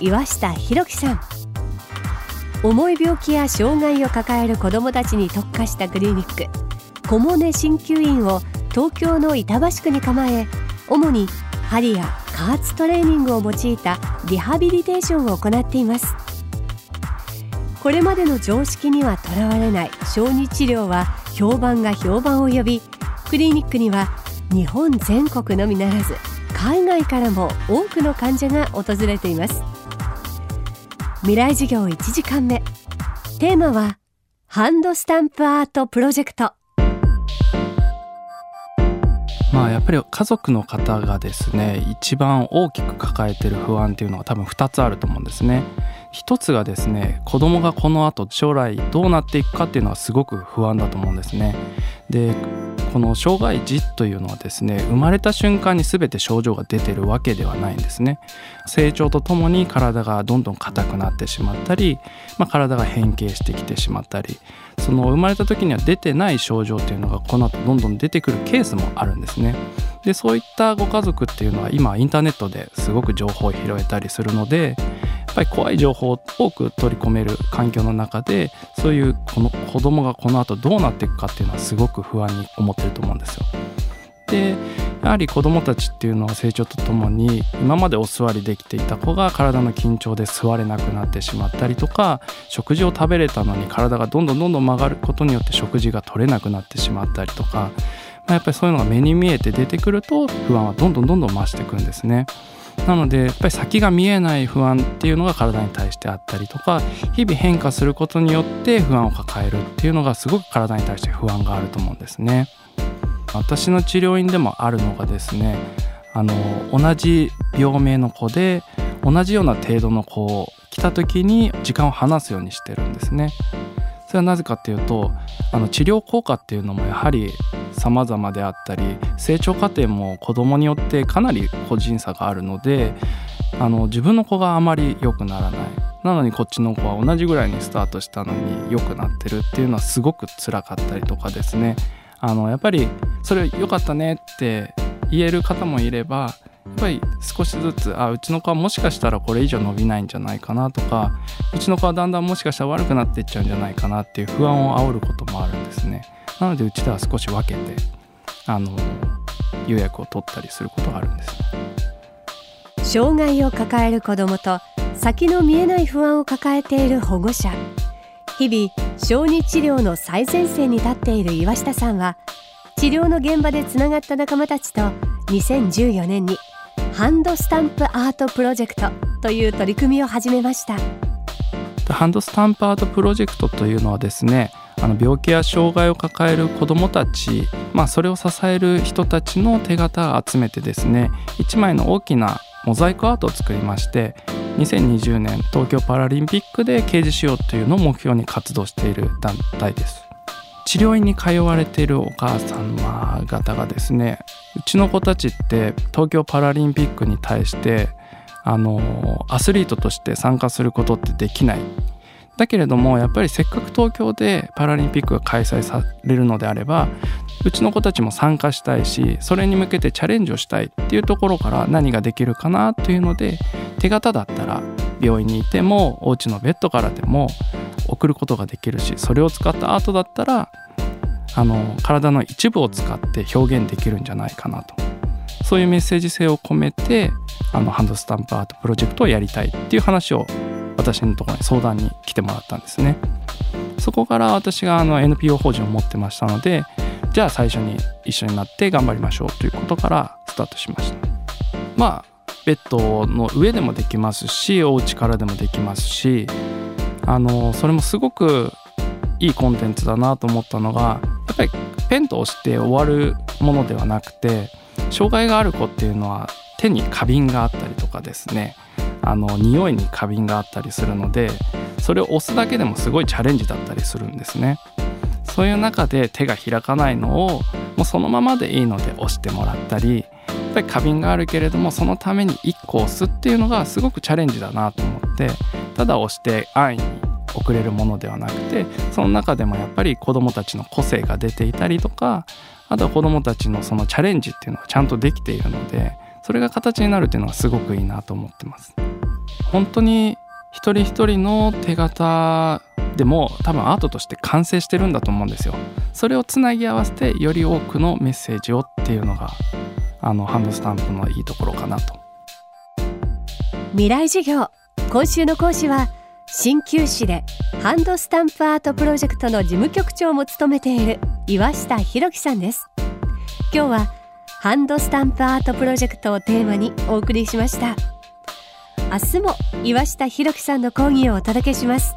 岩下博樹さん。重い病気や障害を抱える子どもたちに特化したクリニック。小モネ鍼灸院を東京の板橋区に構え主に針や加圧トレーニングを用いたリハビリテーションを行っています。これまでの常識にはとらわれない小児治療は評判が評判を呼びクリニックには日本全国のみならず海外からも多くの患者が訪れています。未来授業1時間目テーマはハンドスタンプアートプロジェクトまあやっぱり家族の方がですね一番大きく抱えてる不安っていうのは多分2つあると思うんですね。一つがですね子供がこの後将来どうなっていくかっていうのはすごく不安だと思うんですね。でこの障害児というのはですね生まれた瞬間に全て症状が出てるわけではないんですね。成長とともに体がどんどん硬くなってしまったり、まあ、体が変形してきてしまったりその生まれた時には出てない症状っていうのがこの後どんどん出てくるケースもあるんですね。でそういったご家族っていうのは今インターネットですごく情報を拾えたりするのでぱり怖い情報を多く取り込める環境の中でそういうこの子供がこの後どうなっていくかっていうのはすごく不安に思ってると思うんですよ。でやはり子どもたちっていうのは成長とともに今までお座りできていた子が体の緊張で座れなくなってしまったりとか食事を食べれたのに体がどんどんどんどん曲がることによって食事が取れなくなってしまったりとか、まあ、やっぱりそういうのが目に見えて出てくると不安はどんどんどんどん増していくんですね。なのでやっぱり先が見えない不安っていうのが体に対してあったりとか日々変化することによって不安を抱えるっていうのがすごく体に対して不安があると思うんですね。私の治療院でもあるのがですねあの同じ病名の子で同じような程度の子を来た時に時間を話すようにしてるんですね。それはなぜかっていうとあの治療効果っていうのもやはり様々であったり成長過程も子供によってかなり個人差があるのであの自分の子があまり良くならない。なのにこっちの子は同じぐらいにスタートしたのに良くなってるっていうのはすごく辛かったりとかですね。あのやっぱりそれ良かったねって言える方もいればっぱり少しずつあうちの子はもしかしたらこれ以上伸びないんじゃないかなとかうちの子はだんだんもしかしたら悪くなっていっちゃうんじゃないかなっていう不安を煽ることもあるんですね。なのでうちでは少し分けてあの予約を取ったりすることがあるんです障害を抱える子どもと先の見えない不安を抱えている保護者日々小児治療の最前線に立っている岩下さんは治療の現場でつながった仲間たちと2014年にハンドスタンプアートプロジェクトという取り組みを始めました。ハンドスタンプアートプロジェクトというのはですねあの病気や障害を抱える子どもたち、まあ、それを支える人たちの手形を集めてですね1枚の大きなモザイクアートを作りまして2020年東京パラリンピックで掲示しようというのを目標に活動している団体です。治療院に通われているお母様方がですねうちの子たちって東京パラリンピックに対してあのアスリートとして参加することってできない。だけれどもやっぱりせっかく東京でパラリンピックが開催されるのであればうちの子たちも参加したいしそれに向けてチャレンジをしたいっていうところから何ができるかなというので手形だったら病院にいてもお家のベッドからでも送ることができるしそれを使ったアートだったらあの体の一部を使って表現できるんじゃないかなと。そういうメッセージ性を込めてあのハンドスタンプアートプロジェクトをやりたいっていう話を私のところに相談に来てもらったんですね。そこから私があの NPO 法人を持ってましたのでじゃあ最初に一緒になって頑張りましょうということからスタートしました。まあベッドの上でもできますしお家からでもできますしあのそれもすごくいいコンテンツだなと思ったのがやっぱりペンと押して終わるものではなくて障害がある子っていうのは手に花瓶があったりとかですね。あの匂いに過敏があったりするのでそれを押すだけでもすごいチャレンジだったりするんですね。そういう中で手が開かないのをもうそのままでいいので押してもらったりやっぱり花瓶があるけれどもそのために1個押すっていうのがすごくチャレンジだなと思ってただ押して安易に送れるものではなくてその中でもやっぱり子どもたちの個性が出ていたりとかあとは子どもたちのそのチャレンジっていうのがちゃんとできているのでそれが形になるっていうのがすごくいいなと思ってます。本当に一人一人の手形でも多分アートとして完成してるんだと思うんですよ。それをつなぎ合わせてより多くのメッセージをっていうのがあのハンドスタンプのいいところかなと。未来授業今週の講師は鍼灸師でハンドスタンプアートプロジェクトの事務局長も務めている岩下博樹さんです。今日はハンドスタンプアートプロジェクトをテーマにお送りしました。明日も岩下博樹さんの講義をお届けします。